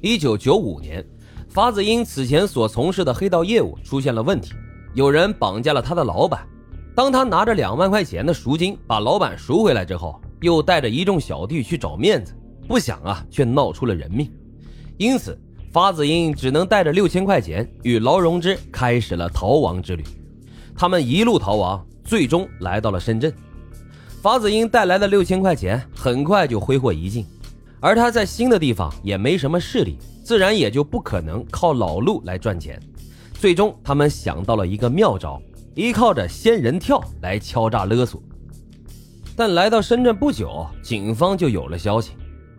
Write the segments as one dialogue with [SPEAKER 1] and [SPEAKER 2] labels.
[SPEAKER 1] 一九九五年，法子英此前所从事的黑道业务出现了问题，有人绑架了他的老板。当他拿着两万块钱的赎金把老板赎回来之后，又带着一众小弟去找面子，不想啊，却闹出了人命。因此，法子英只能带着六千块钱与劳荣枝开始了逃亡之旅。他们一路逃亡，最终来到了深圳。法子英带来的六千块钱很快就挥霍一尽。而他在新的地方也没什么势力，自然也就不可能靠老路来赚钱。最终，他们想到了一个妙招，依靠着仙人跳来敲诈勒索。但来到深圳不久，警方就有了消息。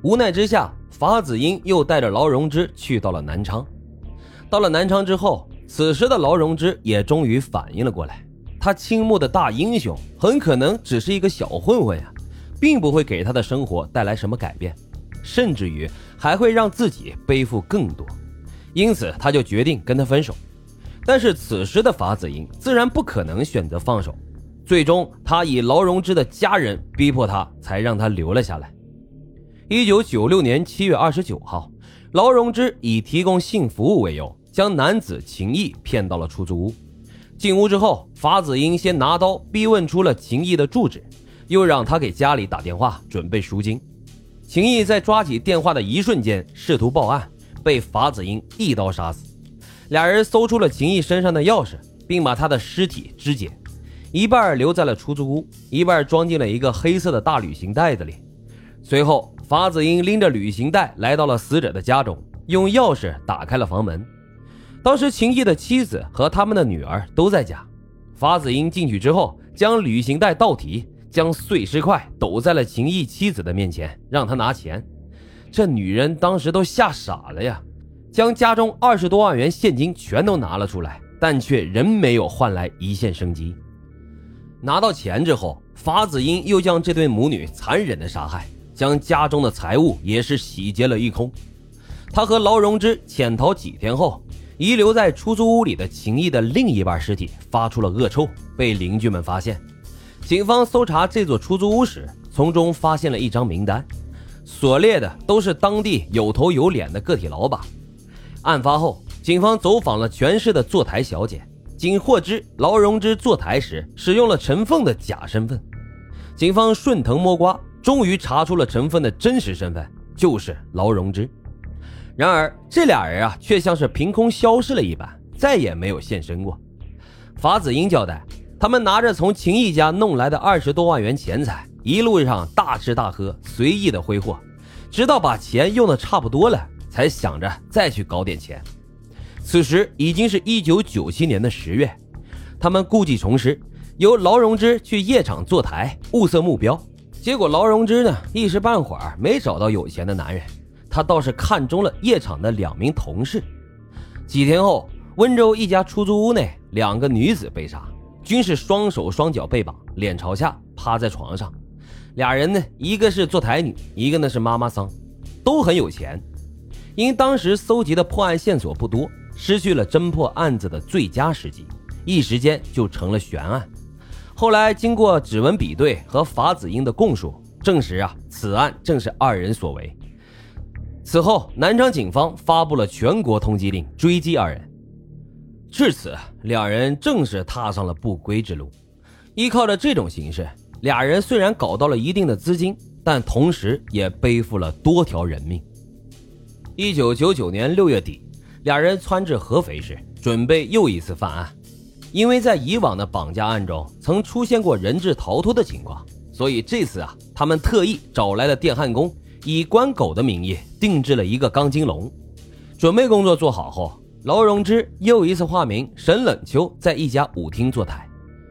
[SPEAKER 1] 无奈之下，法子英又带着劳荣枝去到了南昌。到了南昌之后，此时的劳荣枝也终于反应了过来，他倾慕的大英雄很可能只是一个小混混呀，并不会给他的生活带来什么改变。甚至于还会让自己背负更多，因此他就决定跟他分手。但是此时的法子英自然不可能选择放手，最终他以劳荣枝的家人逼迫他，才让他留了下来。一九九六年七月二十九号，劳荣枝以提供性服务为由，将男子秦毅骗到了出租屋。进屋之后，法子英先拿刀逼问出了秦毅的住址，又让他给家里打电话准备赎金。秦毅在抓起电话的一瞬间试图报案，被法子英一刀杀死。俩人搜出了秦毅身上的钥匙，并把他的尸体肢解，一半留在了出租屋，一半装进了一个黑色的大旅行袋子里。随后，法子英拎着旅行袋来到了死者的家中，用钥匙打开了房门。当时，秦毅的妻子和他们的女儿都在家。法子英进去之后，将旅行袋倒提。将碎尸块抖在了秦毅妻子的面前，让他拿钱。这女人当时都吓傻了呀，将家中二十多万元现金全都拿了出来，但却仍没有换来一线生机。拿到钱之后，法子英又将这对母女残忍的杀害，将家中的财物也是洗劫了一空。他和劳荣枝潜逃几天后，遗留在出租屋里的秦毅的另一半尸体发出了恶臭，被邻居们发现。警方搜查这座出租屋时，从中发现了一张名单，所列的都是当地有头有脸的个体老板。案发后，警方走访了全市的坐台小姐，仅获知劳荣枝坐台时使用了陈凤的假身份。警方顺藤摸瓜，终于查出了陈凤的真实身份，就是劳荣枝。然而，这俩人啊，却像是凭空消失了一般，再也没有现身过。法子英交代。他们拿着从秦毅家弄来的二十多万元钱财，一路上大吃大喝，随意的挥霍，直到把钱用的差不多了，才想着再去搞点钱。此时已经是一九九七年的十月，他们故技重施，由劳荣枝去夜场坐台，物色目标。结果劳荣枝呢，一时半会儿没找到有钱的男人，他倒是看中了夜场的两名同事。几天后，温州一家出租屋内，两个女子被杀。均是双手双脚被绑，脸朝下趴在床上。俩人呢，一个是坐台女，一个呢是妈妈桑，都很有钱。因当时搜集的破案线索不多，失去了侦破案子的最佳时机，一时间就成了悬案。后来经过指纹比对和法子英的供述，证实啊，此案正是二人所为。此后，南昌警方发布了全国通缉令，追击二人。至此，两人正式踏上了不归之路。依靠着这种形式，俩人虽然搞到了一定的资金，但同时也背负了多条人命。一九九九年六月底，俩人窜至合肥市，准备又一次犯案。因为在以往的绑架案中曾出现过人质逃脱的情况，所以这次啊，他们特意找来了电焊工，以关狗的名义定制了一个钢筋笼。准备工作做好后。劳荣枝又一次化名沈冷秋，在一家舞厅坐台，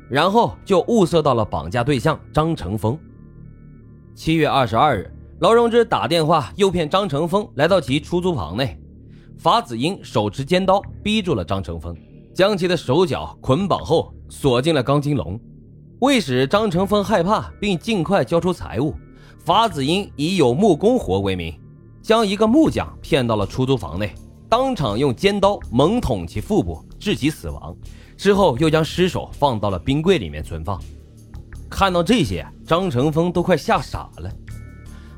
[SPEAKER 1] 然后就物色到了绑架对象张成峰。七月二十二日，劳荣枝打电话诱骗张成峰来到其出租房内，法子英手持尖刀逼住了张成峰，将其的手脚捆绑后锁进了钢筋笼。为使张成峰害怕并尽快交出财物，法子英以有木工活为名，将一个木匠骗到了出租房内。当场用尖刀猛捅其腹部，致其死亡，之后又将尸首放到了冰柜里面存放。看到这些，张成峰都快吓傻了。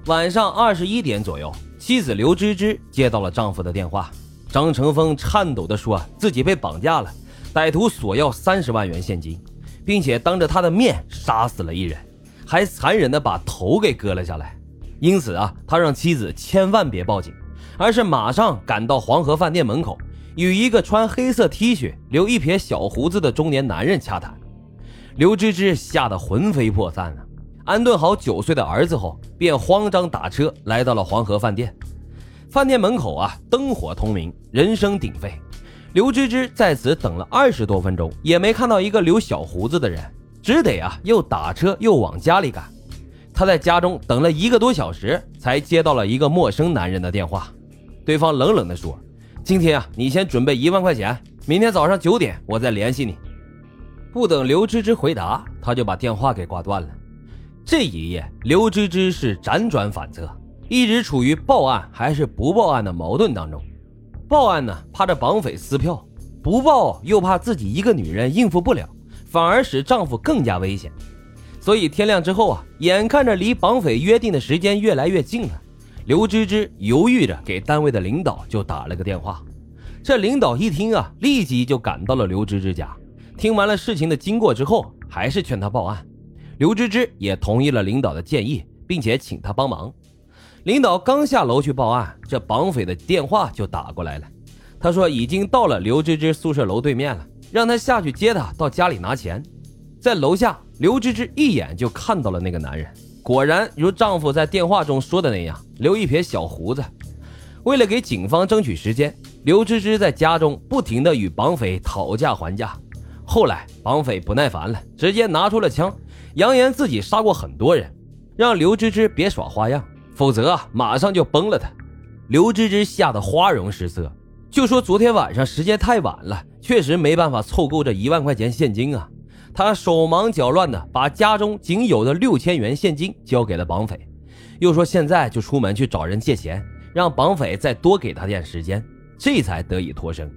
[SPEAKER 1] 晚上二十一点左右，妻子刘芝芝接到了丈夫的电话，张成峰颤抖地说自己被绑架了，歹徒索要三十万元现金，并且当着他的面杀死了一人，还残忍地把头给割了下来。因此啊，他让妻子千万别报警，而是马上赶到黄河饭店门口，与一个穿黑色 T 恤、留一撇小胡子的中年男人洽谈。刘芝芝吓得魂飞魄散了。安顿好九岁的儿子后，便慌张打车来到了黄河饭店。饭店门口啊，灯火通明，人声鼎沸。刘芝芝在此等了二十多分钟，也没看到一个留小胡子的人，只得啊又打车又往家里赶。他在家中等了一个多小时，才接到了一个陌生男人的电话。对方冷冷地说：“今天啊，你先准备一万块钱，明天早上九点我再联系你。”不等刘芝芝回答，他就把电话给挂断了。这一夜，刘芝芝是辗转反侧，一直处于报案还是不报案的矛盾当中。报案呢，怕这绑匪撕票；不报又怕自己一个女人应付不了，反而使丈夫更加危险。所以天亮之后啊，眼看着离绑匪约定的时间越来越近了，刘芝芝犹豫着给单位的领导就打了个电话。这领导一听啊，立即就赶到了刘芝芝家。听完了事情的经过之后，还是劝她报案。刘芝芝也同意了领导的建议，并且请他帮忙。领导刚下楼去报案，这绑匪的电话就打过来了。他说已经到了刘芝芝宿舍楼对面了，让他下去接她到家里拿钱。在楼下，刘芝芝一眼就看到了那个男人，果然如丈夫在电话中说的那样，留一撇小胡子。为了给警方争取时间，刘芝芝在家中不停地与绑匪讨价还价。后来，绑匪不耐烦了，直接拿出了枪。扬言自己杀过很多人，让刘芝芝别耍花样，否则啊，马上就崩了他。刘芝芝吓得花容失色，就说昨天晚上时间太晚了，确实没办法凑够这一万块钱现金啊。他手忙脚乱的把家中仅有的六千元现金交给了绑匪，又说现在就出门去找人借钱，让绑匪再多给他点时间，这才得以脱身。